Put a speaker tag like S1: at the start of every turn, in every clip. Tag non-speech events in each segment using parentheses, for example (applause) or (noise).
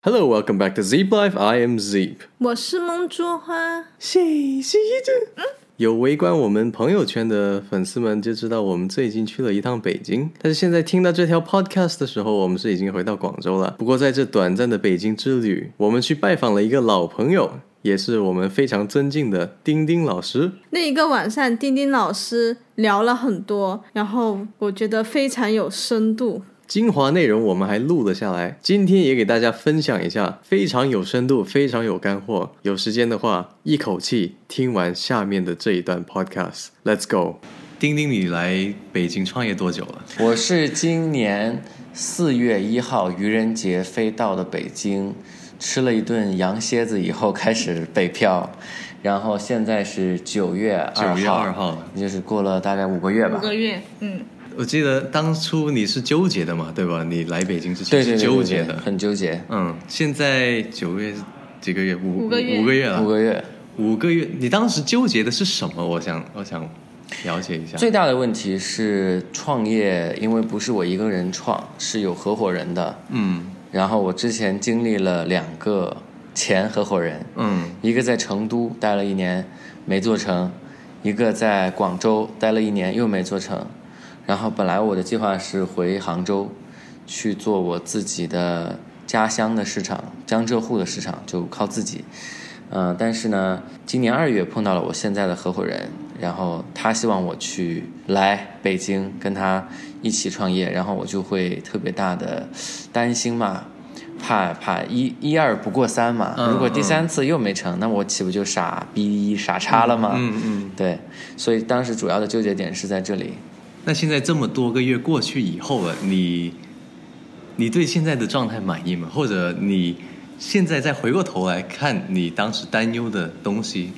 S1: Hello, welcome back to Zeep Life. I am Zeep.
S2: 我是梦竹花，
S1: 谢谢这。有围观我们朋友圈的粉丝们就知道，我们最近去了一趟北京。但是现在听到这条 podcast 的时候，我们是已经回到广州了。不过在这短暂的北京之旅，我们去拜访了一个老朋友，也是我们非常尊敬的丁丁老师。
S2: 那一个晚上，丁丁老师聊了很多，然后我觉得非常有深度。
S1: 精华内容我们还录了下来，今天也给大家分享一下，非常有深度，非常有干货。有时间的话，一口气听完下面的这一段 podcast。Let's go。丁丁，你来北京创业多久了？
S3: 我是今年四月一号愚人节飞到的北京，吃了一顿羊蝎子以后开始北漂，然后现在是九月二号
S1: ，9月2号
S3: 也就是过了大概五个月吧个。
S2: 月，嗯，
S1: 我记得当初你是纠结的嘛，对吧？你来北京之前是纠
S3: 对对
S1: 结的。
S3: 很纠结。
S1: 嗯，现在九月几个月？五
S2: 五个月
S1: 五个月了。
S3: 五个月，
S1: 五个月，你当时纠结的是什么？我想，我想了解一下。
S3: 最大的问题是创业，因为不是我一个人创，是有合伙人的。
S1: 嗯
S3: 然后我之前经历了两个前合伙人，
S1: 嗯
S3: 一个在成都待了一年没做成，一个在广州待了一年又没做成。然后本来我的计划是回杭州去做我自己的家乡的市场，江浙沪的市场就靠自己。嗯、但是呢，今年二月碰到了我现在的合伙人，然后他希望我去来北京跟他一起创业，然后我就会特别大的担心嘛，怕怕一一二不过三嘛，
S1: 嗯
S3: 如果第三次又没成，那我岂不就傻逼傻叉了吗？
S1: 嗯嗯。
S3: 对，所以当时主要的纠结点是在这里。
S1: 那现在这么多个月过去以后了，你你对现在的状态满意吗？或者你现在再回过头来看你当时担忧的东西，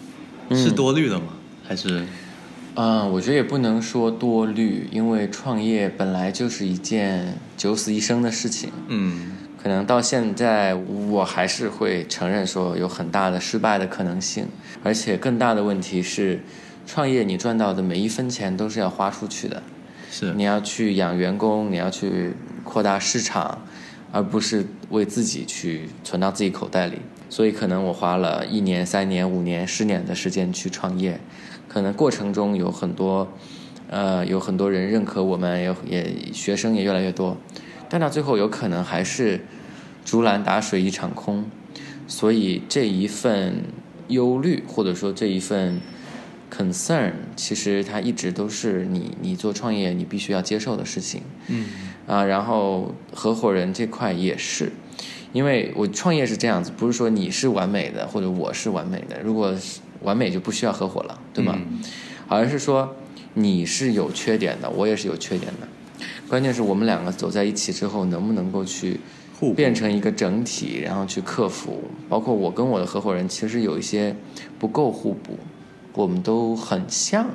S1: 是多虑了吗？还是
S3: 嗯，我觉得也不能说多虑，因为创业本来就是一件九死一生的事情。
S1: 嗯
S3: 可能到现在，我还是会承认说有很大的失败的可能性，而且更大的问题是，创业你赚到的每一分钱都是要花出去的，
S1: 是
S3: 你要去养员工，你要去扩大市场，而不是为自己去存到自己口袋里。所以可能我花了一年、三年、五年、十年的时间去创业，可能过程中有很多，呃，有很多人认可我们，也也学生也越来越多，但到最后有可能还是竹篮打水一场空。所以这一份忧虑，或者说这一份 concern，其实它一直都是你你做创业你必须要接受的事情。
S1: 嗯
S3: 啊，然后合伙人这块也是，因为我创业是这样子，不是说你是完美的或者我是完美的，如果是完美就不需要合伙了，对吗？
S1: 嗯
S3: 而是说你是有缺点的，我也是有缺点的，关键是我们两个走在一起之后，能不能够去
S1: 互
S3: 变成一个整体，然后去克服。包括我跟我的合伙人其实有一些不够互补，我们都很像，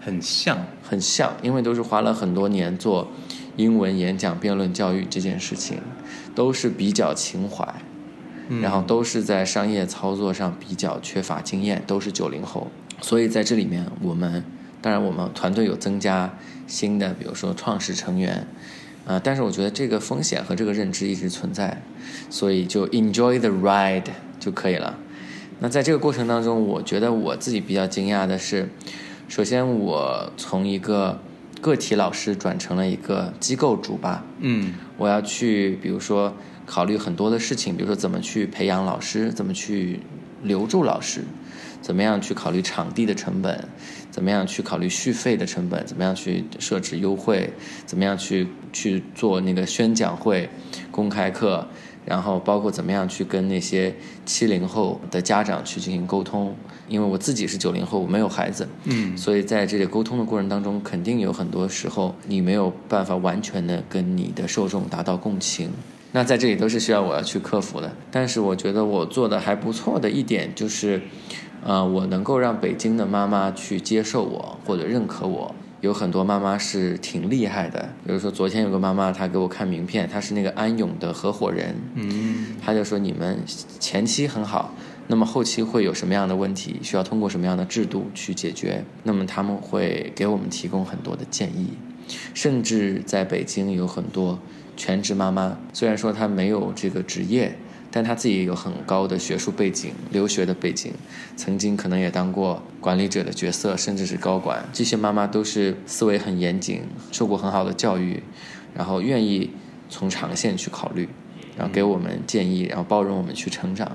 S1: 很像。
S3: 很像，因为都是花了很多年做英文演讲、辩论教育这件事情，都是比较情怀，
S1: 嗯
S3: 然后都是在商业操作上比较缺乏经验，都是九零后，所以在这里面，我们当然我们团队有增加新的，比如说创始成员，啊、但是我觉得这个风险和这个认知一直存在，所以就 enjoy the ride 就可以了。那在这个过程当中，我觉得我自己比较惊讶的是，首先我从一个个体老师转成了一个机构主吧，
S1: 嗯。
S3: 我要去，比如说考虑很多的事情，比如说怎么去培养老师，怎么去留住老师，怎么样去考虑场地的成本，怎么样去考虑续费的成本，怎么样去设置优惠，怎么样去去做那个宣讲会、公开课，然后包括怎么样去跟那些七零后的家长去进行沟通，因为我自己是九零后，我没有孩子，
S1: 嗯
S3: 所以在这个沟通的过程当中，肯定有很多时候你没有办法完全的跟你的受众达到共情。那在这里都是需要我要去克服的。但是我觉得我做的还不错的一点就是，呃，我能够让北京的妈妈去接受我或者认可我。有很多妈妈是挺厉害的，比如说昨天有个妈妈，她给我看名片，她是那个安永的合伙人，
S1: 嗯。
S3: 她就说你们前期很好，那么后期会有什么样的问题，需要通过什么样的制度去解决？那么他们会给我们提供很多的建议，甚至在北京有很多全职妈妈，虽然说她没有这个职业，但他自己有很高的学术背景、留学的背景，曾经可能也当过管理者的角色，甚至是高管。这些妈妈都是思维很严谨，受过很好的教育，然后愿意从长线去考虑，然后给我们建议，然后包容我们去成长。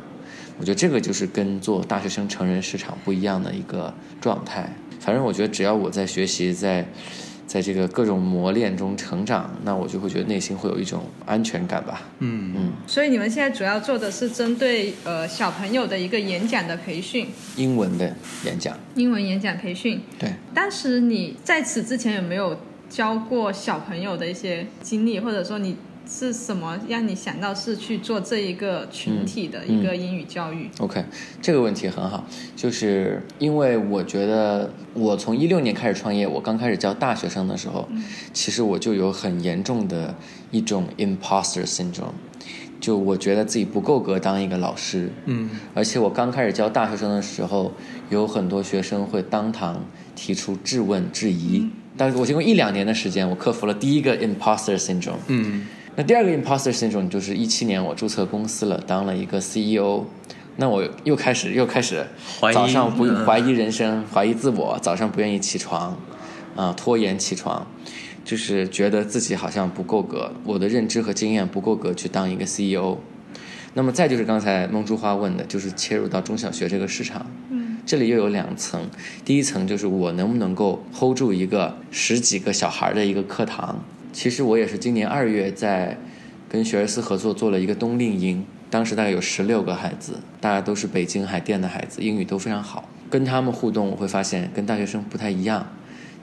S3: 我觉得这个就是跟做大学生成人市场不一样的一个状态。反正我觉得只要我在学习，在在这个各种磨练中成长，那我就会觉得内心会有一种安全感吧。
S1: 嗯。
S3: 嗯，
S2: 所以你们现在主要做的是针对呃小朋友的一个演讲的培训，
S3: 英文的演讲，
S2: 英文演讲培训。
S3: 对，
S2: 当时你在此之前有没有教过小朋友的一些经历，或者说你是什么让你想到是去做这一个群体的一个英语教育
S3: ？OK，这个问题很好，就是因为我觉得我从一六年开始创业，我刚开始教大学生的时候，其实我就有很严重的一种 imposter syndrome，就我觉得自己不够格当一个老师，
S1: 嗯
S3: 而且我刚开始教大学生的时候，有很多学生会当堂提出质问、质疑。但是我经过一两年的时间，我克服了第一个 imposter syndrome。
S1: 嗯
S3: 那第二个 imposter syndrome 就是一七年我注册公司了，当了一个 CEO。那我又开始又开始
S1: 怀疑
S3: 早上不
S1: 嗯
S3: 怀疑人生，怀疑自我，早上不愿意起床，啊、拖延起床，就是觉得自己好像不够格，我的认知和经验不够格去当一个 CEO。那么再就是刚才梦珠花问的，就是切入到中小学这个市场，
S2: 嗯，
S3: 这里又有两层，第一层就是我能不能够 hold 住一个十几个小孩的一个课堂。其实我也是今年二月在跟学而思合作做了一个冬令营，当时大概有十六个孩子，大家都是北京海淀的孩子，英语都非常好。跟他们互动，我会发现跟大学生不太一样，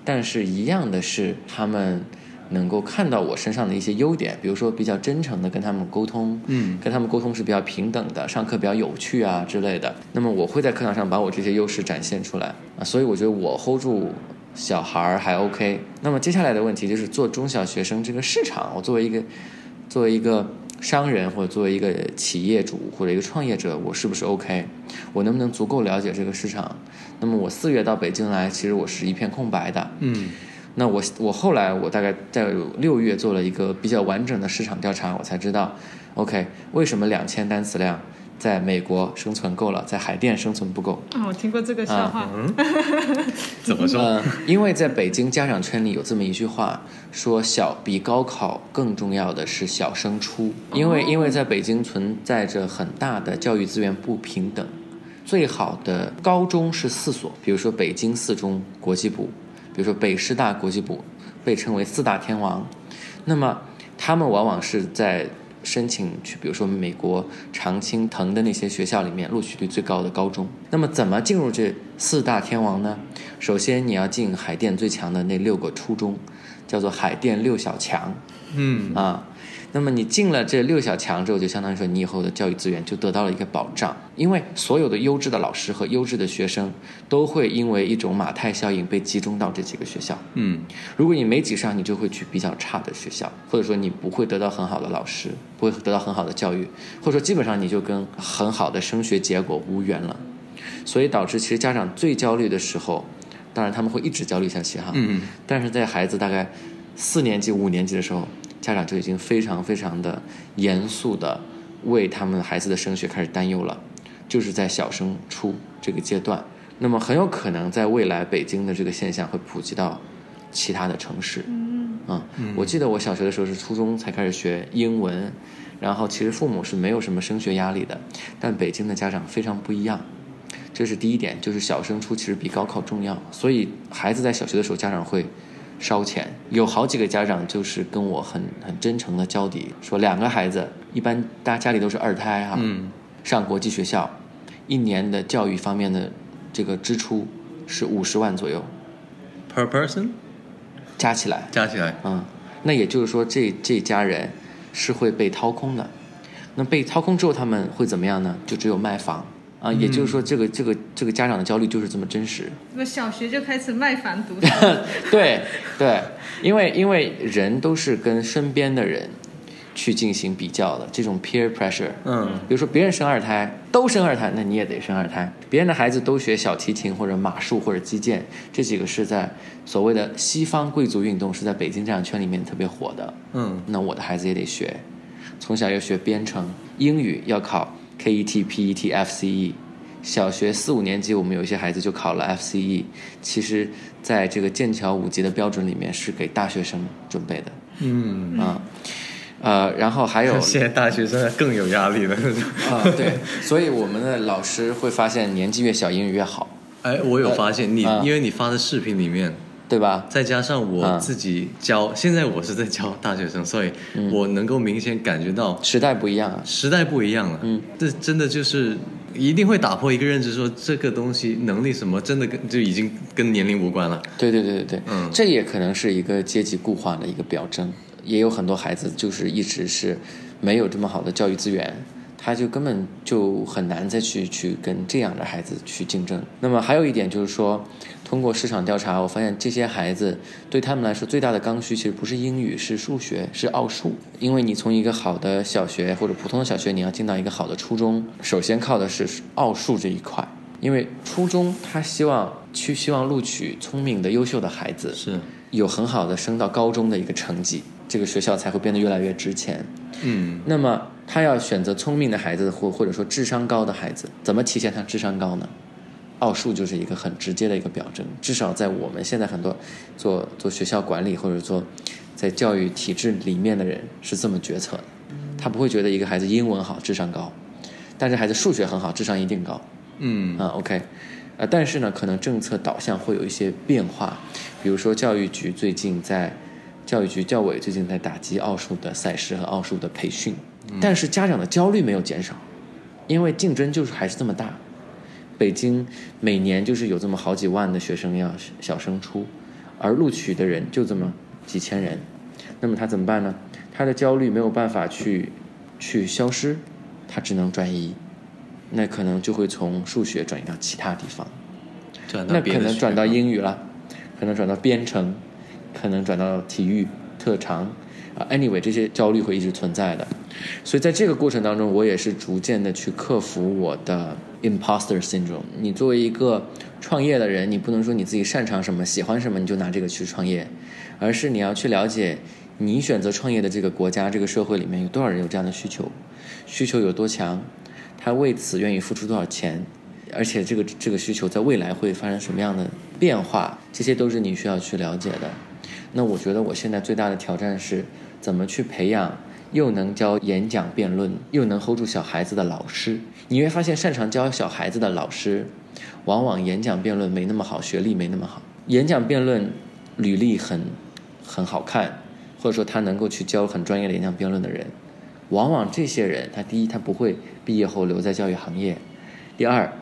S3: 但是一样的是他们能够看到我身上的一些优点，比如说比较真诚的跟他们沟通，
S1: 嗯
S3: 跟他们沟通是比较平等的，上课比较有趣啊之类的。那么我会在课堂上把我这些优势展现出来啊，所以我觉得我 hold 住小孩儿还 OK。那么接下来的问题就是做中小学生这个市场，我作为一个作为一个商人或者作为一个企业主或者一个创业者，我是不是 OK？我能不能足够了解这个市场？那么我四月到北京来，其实我是一片空白的。
S1: 嗯
S3: 那我我后来我大概在六月做了一个比较完整的市场调查，我才知道，OK，为什么两千单词量在美国生存够了，在海淀生存不够？
S2: 哦，我听过这个笑话。
S1: 嗯，(laughs) 怎么说？
S3: 呃，因为在北京家长圈里有这么一句话，说小比高考更重要的是小升初，因为因为在北京存在着很大的教育资源不平等，最好的高中是四所，比如说北京四中国际部，比如说北师大国际部，被称为四大天王，那么他们往往是在申请去，比如说美国常青藤的那些学校里面录取率最高的高中。那么怎么进入这四大天王呢？首先你要进海淀最强的那六个初中，叫做海淀六小强
S1: 嗯
S3: 啊。那么你进了这六小强之后，就相当于说你以后的教育资源就得到了一个保障，因为所有的优质的老师和优质的学生都会因为一种马太效应被集中到这几个学校。
S1: 嗯
S3: 如果你没挤上，你就会去比较差的学校，或者说你不会得到很好的老师，不会得到很好的教育，或者说基本上你就跟很好的升学结果无缘了。所以导致其实家长最焦虑的时候，当然他们会一直焦虑下去哈，
S1: 嗯
S3: 但是在孩子大概四年级、五年级的时候，家长就已经非常非常的严肃的为他们孩子的升学开始担忧了，就是在小升初这个阶段。那么很有可能在未来北京的这个现象会普及到其他的城市。
S2: 嗯，
S3: 嗯，我记得我小学的时候是初中才开始学英文，然后其实父母是没有什么升学压力的，但北京的家长非常不一样。这是第一点，就是小升初其实比高考重要，所以孩子在小学的时候，家长会烧钱。有好几个家长就是跟我很很真诚的交底，说两个孩子，一般大家家里都是二胎哈、
S1: 嗯
S3: 上国际学校，一年的教育方面的这个支出是五十万左右
S1: ，，per person
S3: 加起来，
S1: 加起来，
S3: 嗯，那也就是说这这家人是会被掏空的。那被掏空之后，他们会怎么样呢？就只有卖房啊，也就是说，这个这个这个家长的焦虑就是这么真实。
S2: 我小学就开始卖房读书。
S3: 对对，因为因为人都是跟身边的人去进行比较的，这种 peer pressure。
S1: 嗯
S3: 比如说别人生二胎，都生二胎，那你也得生二胎。别人的孩子都学小提琴或者马术或者击剑，这几个是在所谓的西方贵族运动是在北京这样圈里面特别火的。
S1: 嗯
S3: 那我的孩子也得学。从小要学编程，英语要考 KET、PET、FCE。小学四五年级，我们有一些孩子就考了 FCE。其实，在这个剑桥五级的标准里面，是给大学生准备的。
S1: 嗯，
S3: 啊，呃，然后还有 (laughs)
S1: 现在大学生更有压力了。
S3: 啊，对，所以我们的老师会发现，年纪越小，英语越好，
S1: 哎，我有发现你，
S3: 啊
S1: 因为你发的视频里面，
S3: 对吧？
S1: 再加上我
S3: 嗯
S1: 自己教，现在我是在教大学生，所以我能够明显感觉到
S3: 时代不一样啊。
S1: 时代不一样了。
S3: 嗯，
S1: 这真的就是一定会打破一个认知，说这个东西能力什么，真的跟就已经跟年龄无关了。
S3: 对对对对对，
S1: 嗯
S3: 这也可能是一个阶级固化的一个表征。也有很多孩子就是一直是没有这么好的教育资源，他就根本就很难再去去跟这样的孩子去竞争。那么还有一点就是说，通过市场调查，我发现这些孩子对他们来说最大的刚需其实不是英语，是数学，是奥数。因为你从一个好的小学或者普通的小学，你要进到一个好的初中，首先靠的是奥数这一块。因为初中他希望去希望录取聪明的、优秀的孩子，
S1: 是，
S3: 有很好的升到高中的一个成绩，这个学校才会变得越来越值钱。
S1: 嗯，
S3: 那么他要选择聪明的孩子，或或者说智商高的孩子，怎么体现他智商高呢？奥数就是一个很直接的一个表征，至少在我们现在很多做做学校管理或者做在教育体制里面的人是这么决策的，他不会觉得一个孩子英文好智商高，但是孩子数学很好智商一定高。
S1: 嗯，
S3: 啊，OK，呃，但是呢，可能政策导向会有一些变化，比如说教育局最近在，教育局教委最近在打击奥数的赛事和奥数的培训，但是家长的焦虑没有减少，因为竞争就是还是这么大，北京每年就是有这么好几万的学生要小升初，而录取的人就这么几千人，那么他怎么办呢？他的焦虑没有办法去去消失，他只能转移。那可能就会从数学转移到其他地方，
S1: 转到
S3: 那可能转到英语了，可能转到编程，可能转到体育特长啊。Anyway，这些焦虑会一直存在的，所以在这个过程当中，我也是逐渐的去克服我的 imposter syndrome。你作为一个创业的人，你不能说你自己擅长什么、喜欢什么你就拿这个去创业，而是你要去了解你选择创业的这个国家、这个社会里面有多少人有这样的需求，需求有多强。他为此愿意付出多少钱，而且这个这个需求在未来会发生什么样的变化，这些都是你需要去了解的。那我觉得我现在最大的挑战是怎么去培养又能教演讲辩论，又能 hold 住小孩子的老师。你会发现，擅长教小孩子的老师，往往演讲辩论没那么好，学历没那么好。演讲辩论履历很很好看，或者说他能够去教很专业的演讲辩论的人。往往这些人，他第一，他不会毕业后留在教育行业；第二，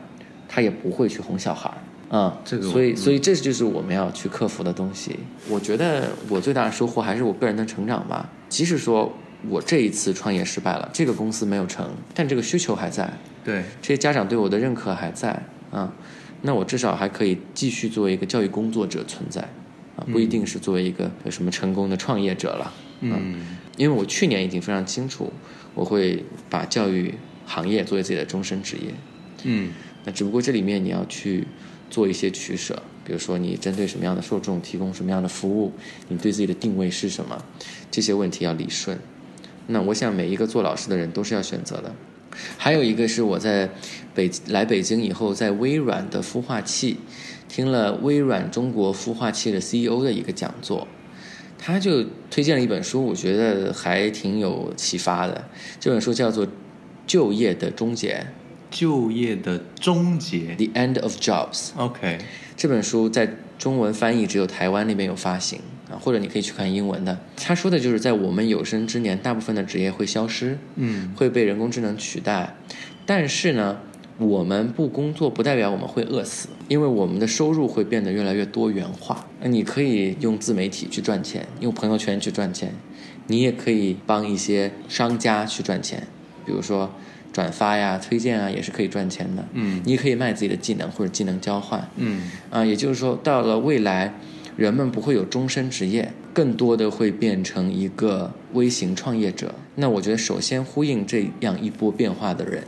S3: 他也不会去哄小孩儿啊。
S1: 这个
S3: 所以，
S1: 嗯
S3: 所以这就是我们要去克服的东西。我觉得我最大的收获还是我个人的成长吧。即使说我这一次创业失败了，这个公司没有成，但这个需求还在，
S1: 对，
S3: 这些家长对我的认可还在啊，那我至少还可以继续作为一个教育工作者存在啊，不一定是作为一个有什么成功的创业者了。
S1: 嗯，
S3: 因为我去年已经非常清楚，我会把教育行业作为自己的终身职业。
S1: 嗯，
S3: 那只不过这里面你要去做一些取舍，比如说你针对什么样的受众提供什么样的服务，你对自己的定位是什么，这些问题要理顺。那我想每一个做老师的人都是要选择的。还有一个是我在北来北京以后，在微软的孵化器听了微软中国孵化器的 CEO 的一个讲座，他就推荐了一本书，我觉得还挺有启发的。这本书叫做《就业的终结
S1: 就业的终结》
S3: （The End of Jobs）。
S1: ，OK，
S3: 这本书在中文翻译只有台湾那边有发行啊，或者你可以去看英文的。他说的就是在我们有生之年，大部分的职业会消失，
S1: 嗯，
S3: 会被人工智能取代，但是呢，我们不工作不代表我们会饿死，因为我们的收入会变得越来越多元化。那你可以用自媒体去赚钱，用朋友圈去赚钱，你也可以帮一些商家去赚钱，比如说转发呀、推荐啊，也是可以赚钱的。
S1: 嗯
S3: 你也可以卖自己的技能或者技能交换。
S1: 嗯，
S3: 啊，也就是说，到了未来，人们不会有终身职业，更多的会变成一个微型创业者。那我觉得，首先呼应这样一波变化的人，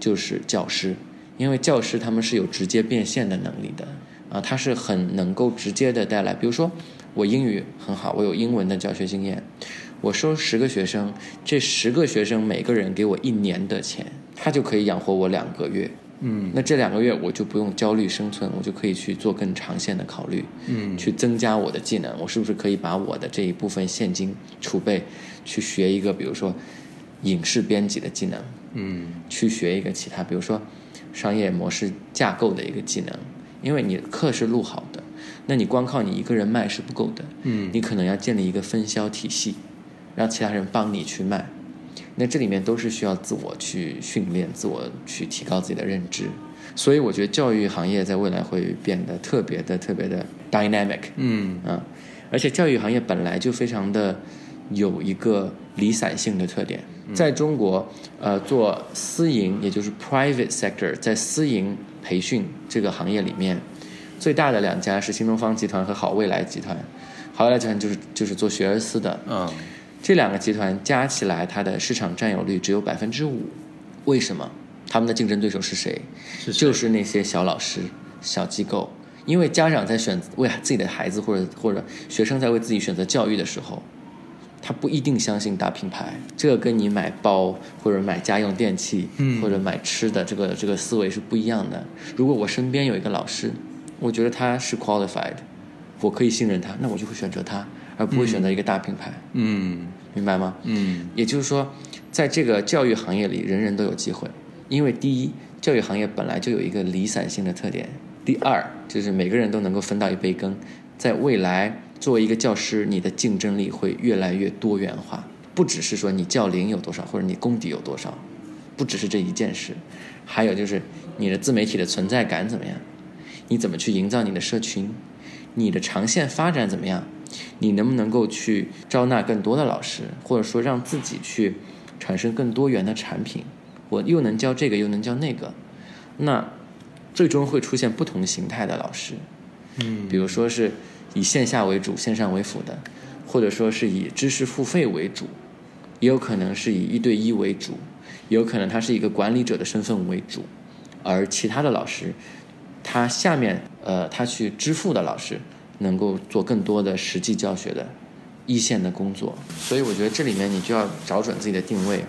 S3: 就是教师，因为教师他们是有直接变现的能力的啊，他是很能够直接的带来，比如说我英语很好，我有英文的教学经验，我收十个学生，这十个学生每个人给我一年的钱，他就可以养活我两个月。
S1: 嗯。
S3: 那这两个月我就不用焦虑生存，我就可以去做更长线的考虑，
S1: 嗯。
S3: 去增加我的技能。我是不是可以把我的这一部分现金储备，去学一个比如说影视编辑的技能，
S1: 嗯。
S3: 去学一个其他，比如说商业模式架构的一个技能，因为你课是录好的，那你光靠你一个人卖是不够的，
S1: 嗯。
S3: 你可能要建立一个分销体系，让其他人帮你去卖。那这里面都是需要自我去训练、自我去提高自己的认知。所以我觉得教育行业在未来会变得特别的、特别的 dynamic。
S1: 嗯
S3: 啊，而且教育行业本来就非常的有一个离散性的特点，在中国，呃，做私营也就是 private sector，在私营培训这个行业里面，最大的两家是新东方集团和好未来集团。好未来集团就是就是做学而思的，
S1: 啊
S3: 这两个集团加起来，它的市场占有率只有百分之五。为什么？他们的竞争对手是谁？
S1: 是谁
S3: 就是那些小老师、小机构。因为家长在选为自己的孩子或者或者学生在为自己选择教育的时候，他不一定相信大品牌。这个跟你买包或者买家用电器，
S1: 嗯
S3: 或者买吃的这个这个思维是不一样的。如果我身边有一个老师，我觉得他是 qualified，我可以信任他，那我就会选择他，而不会选择一个大品牌。
S1: 嗯。
S3: 明白吗？
S1: 嗯。
S3: 也就是说，在这个教育行业里，人人都有机会。因为第一，教育行业本来就有一个离散性的特点；第二，就是每个人都能够分到一杯羹。在未来，作为一个教师，你的竞争力会越来越多元化，不只是说你教龄有多少，或者你功底有多少，不只是这一件事，还有就是你的自媒体的存在感怎么样，你怎么去营造你的社群，你的长线发展怎么样，你能不能够去招纳更多的老师，或者说让自己去产生更多元的产品，我又能教这个，又能教那个，那最终会出现不同形态的老师，
S1: 嗯。
S3: 比如说是以线下为主、线上为辅的，或者说是以知识付费为主，也有可能是以一对一为主，也有可能他是一个管理者的身份为主，而其他的老师，他下面呃他去支付的老师能够做更多的实际教学的一线的工作，所以我觉得这里面你就要找准自己的定位。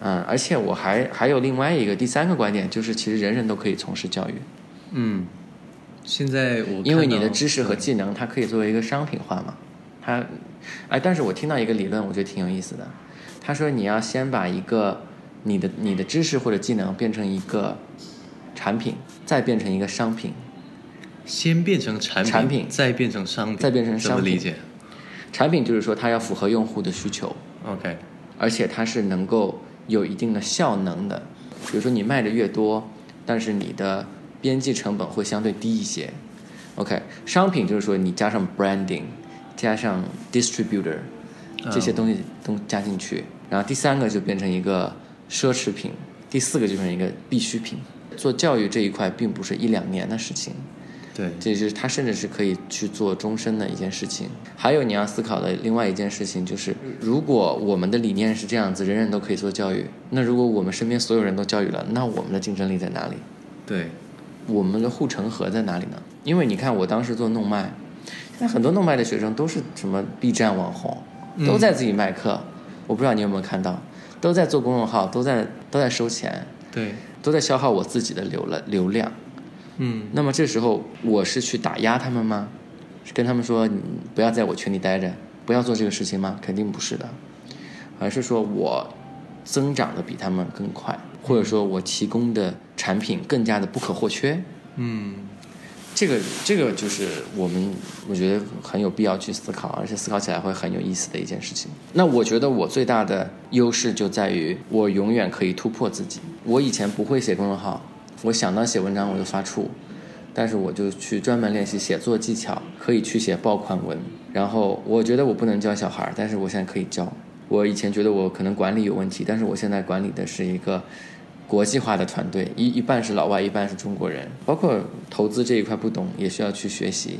S3: 嗯，而且我还还有另外一个第三个观点，就是其实人人都可以从事教育，
S1: 嗯，现在我
S3: 因为你的知识和技能，它可以作为一个商品化嘛。它，哎，但是我听到一个理论，我觉得挺有意思的。他说你要先把一个你的你的知识或者技能变成一个产品，再变成一个商品。
S1: 先变成产品，
S3: 产品
S1: 再变成商品，
S3: 再变成商品
S1: 怎么理解
S3: 产品就是说它要符合用户的需求
S1: ，？OK，
S3: 而且它是能够有一定的效能的。比如说你卖的越多，但是你的边际成本会相对低一些。OK，商品就是说你加上 branding，加上 distributor 这些东西都加进去，然后第三个就变成一个奢侈品，第四个就变成一个必需品。做教育这一块并不是一两年的事情，
S1: 对，
S3: 这是他甚至是可以去做终身的一件事情。还有你要思考的另外一件事情就是，如果我们的理念是这样子，人人都可以做教育，那如果我们身边所有人都教育了，那我们的竞争力在哪里？
S1: 对，
S3: 我们的护城河在哪里呢？因为你看，我当时做弄麦，现在很多弄麦的学生都是什么 B 站网红，都在自己卖课。我不知道你有没有看到，都在做公众号，都在都在收钱，
S1: 对，
S3: 都在消耗我自己的流了流量。
S1: 嗯
S3: 那么这时候我是去打压他们吗？是跟他们说你不要在我群里待着，不要做这个事情吗？肯定不是的，而是说我增长的比他们更快，或者说我提供的产品更加的不可或缺。
S1: 嗯
S3: 这个这个就是我们我觉得很有必要去思考，而且思考起来会很有意思的一件事情。那我觉得我最大的优势就在于我永远可以突破自己。我以前不会写公众号，我想到写文章我就发怵，但是我就去专门练习写作技巧，可以去写爆款文。然后我觉得我不能教小孩，但是我现在可以教。我以前觉得我可能管理有问题，但是我现在管理的是一个国际化的团队，一一半是老外，一半是中国人，包括投资这一块不懂，也需要去学习。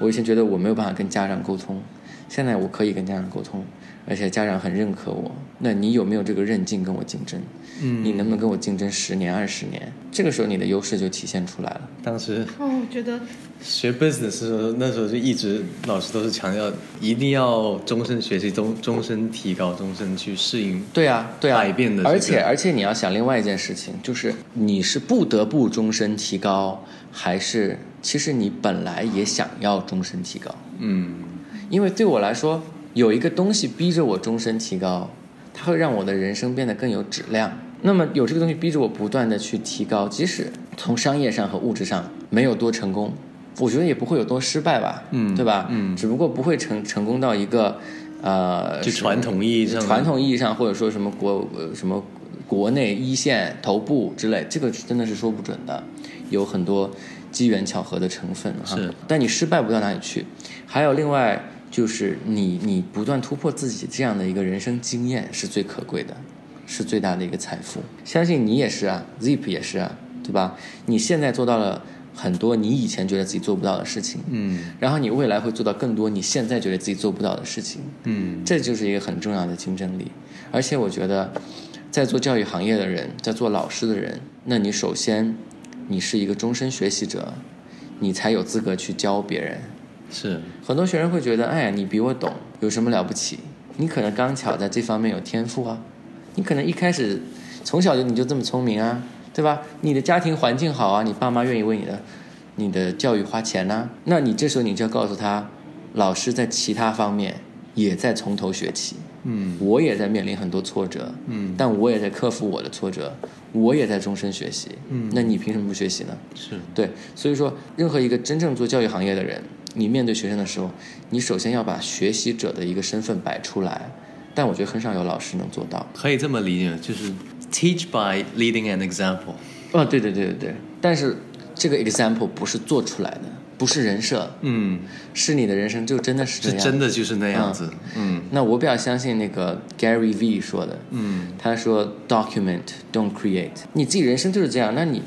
S3: 我以前觉得我没有办法跟家长沟通，现在我可以跟家长沟通，而且家长很认可我，那你有没有这个韧劲跟我竞争？嗯，你能不能跟我竞争十年、二十年？这个时候你的优势就体现出来了。
S1: 当时
S2: 哦，我觉得
S1: 学 business 的时候，那时候就一直老师都是强调，一定要终身学习，终终身提高，终身去适应。
S3: 对啊，对啊，
S1: 改变的这个
S3: 而且而且你要想另外一件事情，就是你是不得不终身提高，还是其实你本来也想要终身提高？
S1: 嗯，
S3: 因为对我来说，有一个东西逼着我终身提高，它会让我的人生变得更有质量。那么有这个东西逼着我不断的去提高，即使从商业上和物质上没有多成功，我觉得也不会有多失败吧，
S1: 嗯
S3: 对吧？
S1: 嗯
S3: 只不过不会成成功到一个呃，
S1: 就传统意义上
S3: 传统意义上，或者说什么国呃什么国内一线头部之类，这个真的是说不准的，有很多机缘巧合的成分哈。
S1: 是，
S3: 但你失败不到哪里去。还有另外就是你你不断突破自己这样的一个人生经验是最可贵的，是最大的一个财富。相信你也是啊，Zip 也是啊，对吧？你现在做到了很多你以前觉得自己做不到的事情，
S1: 嗯
S3: 然后你未来会做到更多你现在觉得自己做不到的事情。
S1: 嗯
S3: 这就是一个很重要的竞争力。而且我觉得，在做教育行业的人，在做老师的人，那你首先你是一个终身学习者，你才有资格去教别人。
S1: 是，
S3: 很多学生会觉得，哎呀，你比我懂，有什么了不起？你可能刚巧在这方面有天赋啊，你可能一开始从小就你就这么聪明啊，对吧？你的家庭环境好啊，你爸妈愿意为你的你的教育花钱呐、那你这时候你就要告诉他，老师在其他方面也在从头学起，
S1: 嗯。
S3: 我也在面临很多挫折，
S1: 嗯。
S3: 但我也在克服我的挫折，我也在终身学习，
S1: 嗯。
S3: 那你凭什么不学习呢？
S1: 是，
S3: 对，所以说，任何一个真正做教育行业的人，你面对学生的时候，你首先要把学习者的一个身份摆出来。但我觉得很少有老师能做到。
S1: 可以这么理解，就是 teach by leading an example。
S3: 哦，对对对对对。但是这个 example 不是做出来的，不是人设，
S1: 嗯，
S3: 是你的人生就真的是这
S1: 是
S3: 样。
S1: 真的就是那样子。嗯
S3: 那我比较相信那个 Gary V 说的，
S1: 嗯
S3: 他说 document don't create，你自己人生就是这样，那你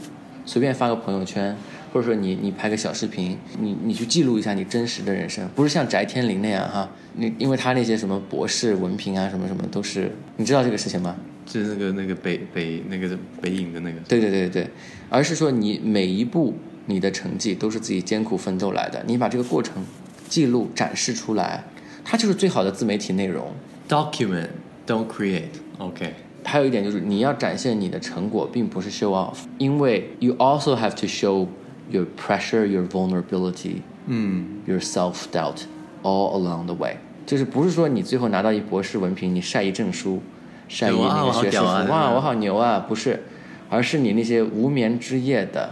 S3: 随便发个朋友圈，或者说你你拍个小视频，你你去记录一下你真实的人生，不是像翟天临那样哈，你因为他那些什么博士文凭啊什么什么都是，你知道这个事情吗？
S1: 就是那个那个北北那个北影的那个。
S3: 对对对对，而是说你每一步你的成绩都是自己艰苦奋斗来的，你把这个过程记录展示出来，它就是最好的自媒体内容。
S1: Document, don't create. OK.
S3: 还有一点就是你要展现你的成果，并不是 show off，因为 you also have to show your pressure, your vulnerability,
S1: 嗯
S3: your self doubt all along the way。就是不是说你最后拿到一博士文凭，你晒一证书，晒一那个学士服，
S1: 好屌啊
S3: 哇，我好牛啊，不是，而是你那些无眠之夜的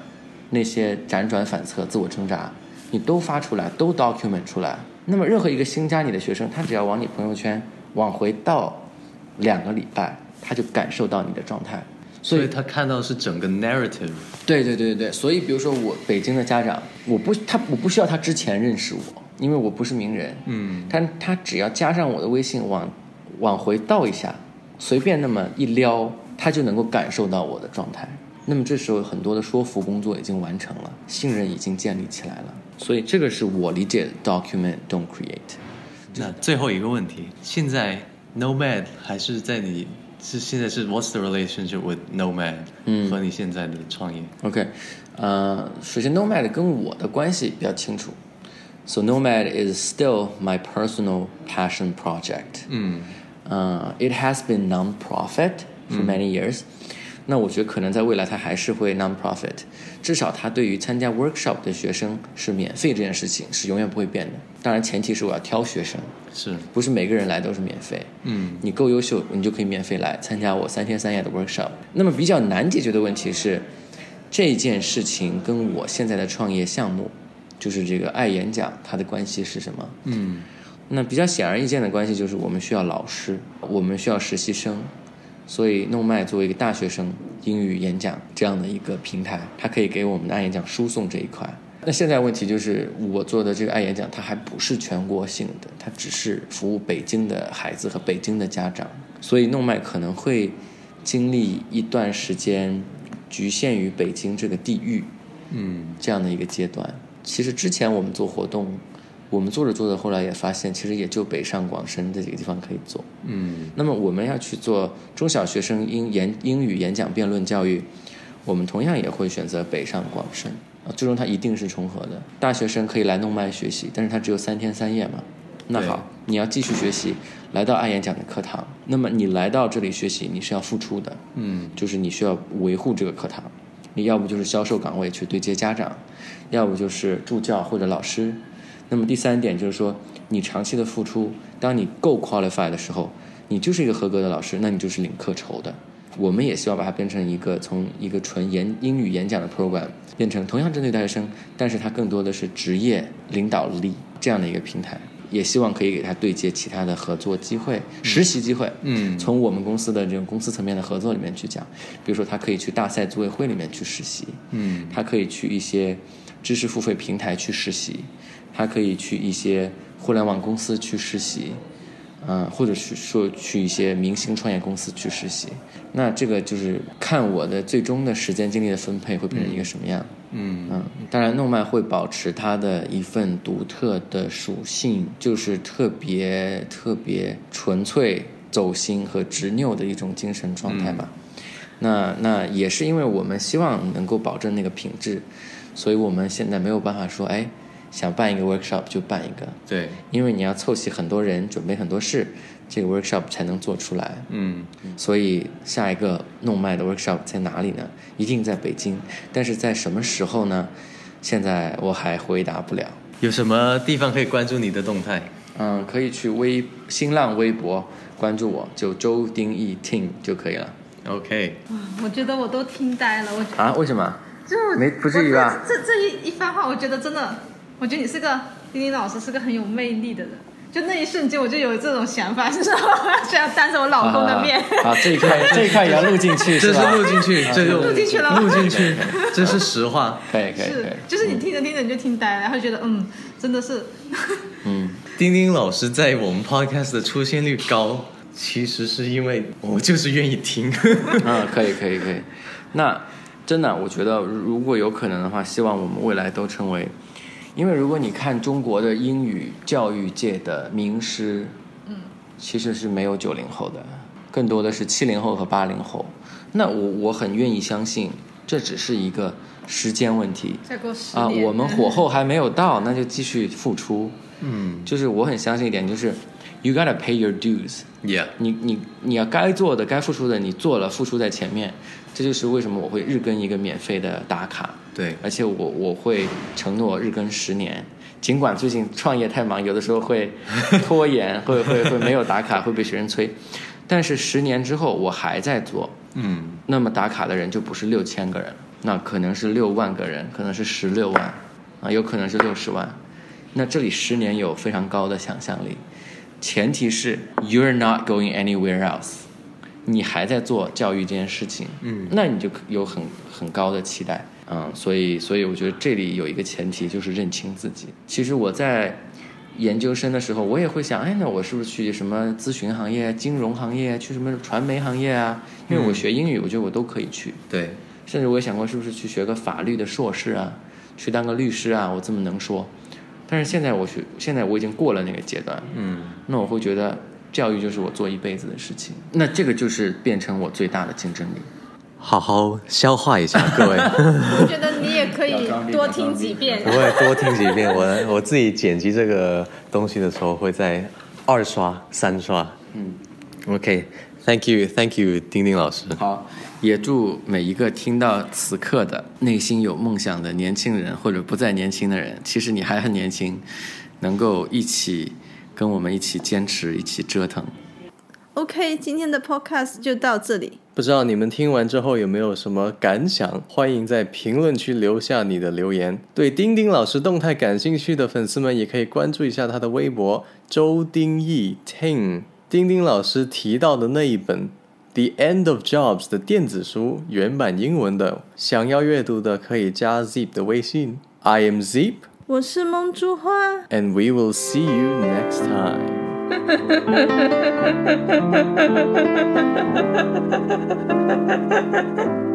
S3: 那些辗转反侧、自我挣扎，你都发出来，都 document 出来。那么任何一个新加你的学生，他只要往你朋友圈往回倒两个礼拜，他就感受到你的状态。所以
S1: 他看到是整个 narrative。
S3: 对对对对对，所以比如说我北京的家长，我不他我不需要他之前认识我，因为我不是名人，
S1: 嗯
S3: 但他只要加上我的微信往往回倒一下，随便那么一撩，他就能够感受到我的状态。那么这时候很多的说服工作已经完成了，信任已经建立起来了，所以这个是我理解的 document don't create。
S1: 那最后一个问题，现在 Nomad 还是在你是现在是 What's the relationship with Nomad？
S3: 嗯
S1: 和你现在的创业。
S3: OK，呃，首先 Nomad 跟我的关系比较清楚，So Nomad is still my personal passion project。
S1: 嗯
S3: 呃、i t has been non-profit for many years、那我觉得可能在未来它还是会 non-profit， 至少他对于参加 workshop 的学生是免费这件事情是永远不会变的。当然前提是我要挑学生，
S1: 是
S3: 不是每个人来都是免费。
S1: 嗯
S3: 你够优秀，你就可以免费来参加我三天三夜的 workshop。那么比较难解决的问题是，这件事情跟我现在的创业项目，就是这个爱演讲，它的关系是什么？
S1: 嗯
S3: 那比较显而易见的关系就是我们需要老师，我们需要实习生，所以弄麦作为一个大学生英语演讲这样的一个平台，它可以给我们的爱演讲输送这一块。那现在问题就是，我做的这个爱演讲，它还不是全国性的，它只是服务北京的孩子和北京的家长，所以弄麦可能会经历一段时间局限于北京这个地域，
S1: 嗯
S3: 这样的一个阶段。其实之前我们做活动，我们做着做着，后来也发现，其实也就北上广深这几个地方可以做。
S1: 嗯
S3: 那么我们要去做中小学生英言英语演讲辩论教育，我们同样也会选择北上广深啊，最终它一定是重合的。大学生可以来弄麦学习，但是它只有三天三夜嘛。那好，你要继续学习，来到爱演讲的课堂，那么你来到这里学习，你是要付出的，
S1: 嗯
S3: 就是你需要维护这个课堂，你要不就是销售岗位去对接家长，要不就是助教或者老师。那么第三点就是说，你长期的付出，当你够 qualify 的时候，你就是一个合格的老师，那你就是领课酬的。我们也希望把它变成一个从一个纯言英语演讲的 program 变成同样针对大学生，但是它更多的是职业领导力这样的一个平台。也希望可以给他对接其他的合作机会、实习机会。
S1: 嗯
S3: 从我们公司的这种公司层面的合作里面去讲，比如说他可以去大赛组委会里面去实习，
S1: 嗯
S3: 他可以去一些知识付费平台去实习，他可以去一些互联网公司去实习，嗯、或者是说去一些明星创业公司去实习。那这个就是看我的最终的时间精力的分配会变成一个什么样。
S1: 嗯
S3: 嗯，当然，诺曼会保持它的一份独特的属性，就是特别特别纯粹、走心和执拗的一种精神状态吧。那那也是因为我们希望能够保证那个品质，所以我们现在没有办法说，哎，想办一个 workshop 就办一个，
S1: 对，
S3: 因为你要凑齐很多人，准备很多事，这个 workshop 才能做出来。
S1: 嗯
S3: 所以下一个弄麦的 workshop 在哪里呢？一定在北京，但是在什么时候呢？现在我还回答不了。
S1: 有什么地方可以关注你的动态？
S3: 嗯，可以去微新浪微博关注我，就周丁义 Ting 就可以了。
S1: OK，
S2: 我觉得我都听呆了，我
S3: 啊？为什么？
S2: 就
S3: 没不至于吧
S2: 这这这一一番话，我觉得真的，我觉得你是个丁丁老师，是个很有魅力的人。就那一瞬间，我就有这种想法，就是 (laughs) 我想要当着我老公的面。
S3: 啊，这一块 (laughs) 这一块也要录进去
S1: 这是
S3: 吧？
S1: 录进去，这就
S2: 录进去了吗
S1: 录进去，(laughs) 这是实话。
S3: 可以可以可
S2: 是
S3: 以，，
S2: 就是你听着听着你就听呆了，然后觉得嗯，真的是，
S3: 嗯，
S1: 丁丁老师在我们 podcast 的出现率高，其实是因为我就是愿意听。
S3: 嗯，可以可以可以。那真的，我觉得如果有可能的话，希望我们未来都成为，因为如果你看中国的英语教育界的名师，
S2: 嗯，
S3: 其实是没有九零后的，更多的是七零后和八零后。那我我很愿意相信，这只是一个时间问题
S2: 再过十
S3: 啊。我们火候还没有到，那就继续付出。
S1: 嗯
S3: 就是我很相信一点，就是 you gotta pay your dues。
S1: ，Yeah，
S3: 你你你要该做的、该付出的，你做了，付出在前面。这就是为什么我会日更一个免费的打卡，
S1: 对，
S3: 而且我我会承诺日更十年。尽管最近创业太忙，有的时候会 (laughs) 拖延，会会会没有打卡，会被学生催。但是十年之后我还在做，
S1: 嗯
S3: 那么打卡的人就不是六千个人，那可能是六万个人，可能是十六万，啊，有可能是六十万。那这里十年有非常高的想象力，前提是 you're not going anywhere else，你还在做教育这件事情，
S1: 嗯
S3: 那你就有很很高的期待，嗯，所以所以我觉得这里有一个前提就是认清自己。其实我在研究生的时候，我也会想，哎，那我是不是去什么咨询行业、金融行业，去什么传媒行业啊？因为我学英语，我觉得我都可以去。
S1: 对，
S3: 甚至我也想过，是不是去学个法律的硕士啊，去当个律师啊？我这么能说。但是现在我学，现在我已经过了那个阶段，
S1: 嗯
S3: 那我会觉得教育就是我做一辈子的事情，那这个就是变成我最大的竞争力。
S1: 好好消化一下，各位，(laughs)
S2: 我觉得你也可以多听几遍 (laughs)
S1: 我。会多听几遍。我我自己剪辑这个东西的时候，会在二刷、三刷。
S3: 嗯
S1: ，OK，Thank you，Thank you，丁丁老师。
S3: 好，也祝每一个听到此刻的内心有梦想的年轻人，或者不再年轻的人，其实你还很年轻，能够一起跟我们一起坚持，一起折腾。
S2: OK，今天的 Podcast 就到这里。
S1: 不知道你们听完之后有没有什么感想？欢迎在评论区留下你的留言。对丁丁老师动态感兴趣的粉丝们，也可以关注一下他的微博周丁义 Ting。丁丁老师提到的那一本《The End of Jobs》的电子书，原版英文的，想要阅读的可以加 Zip 的微信。I am Zip,
S2: 我是梦珠花。
S1: and we will see you next time. (laughs)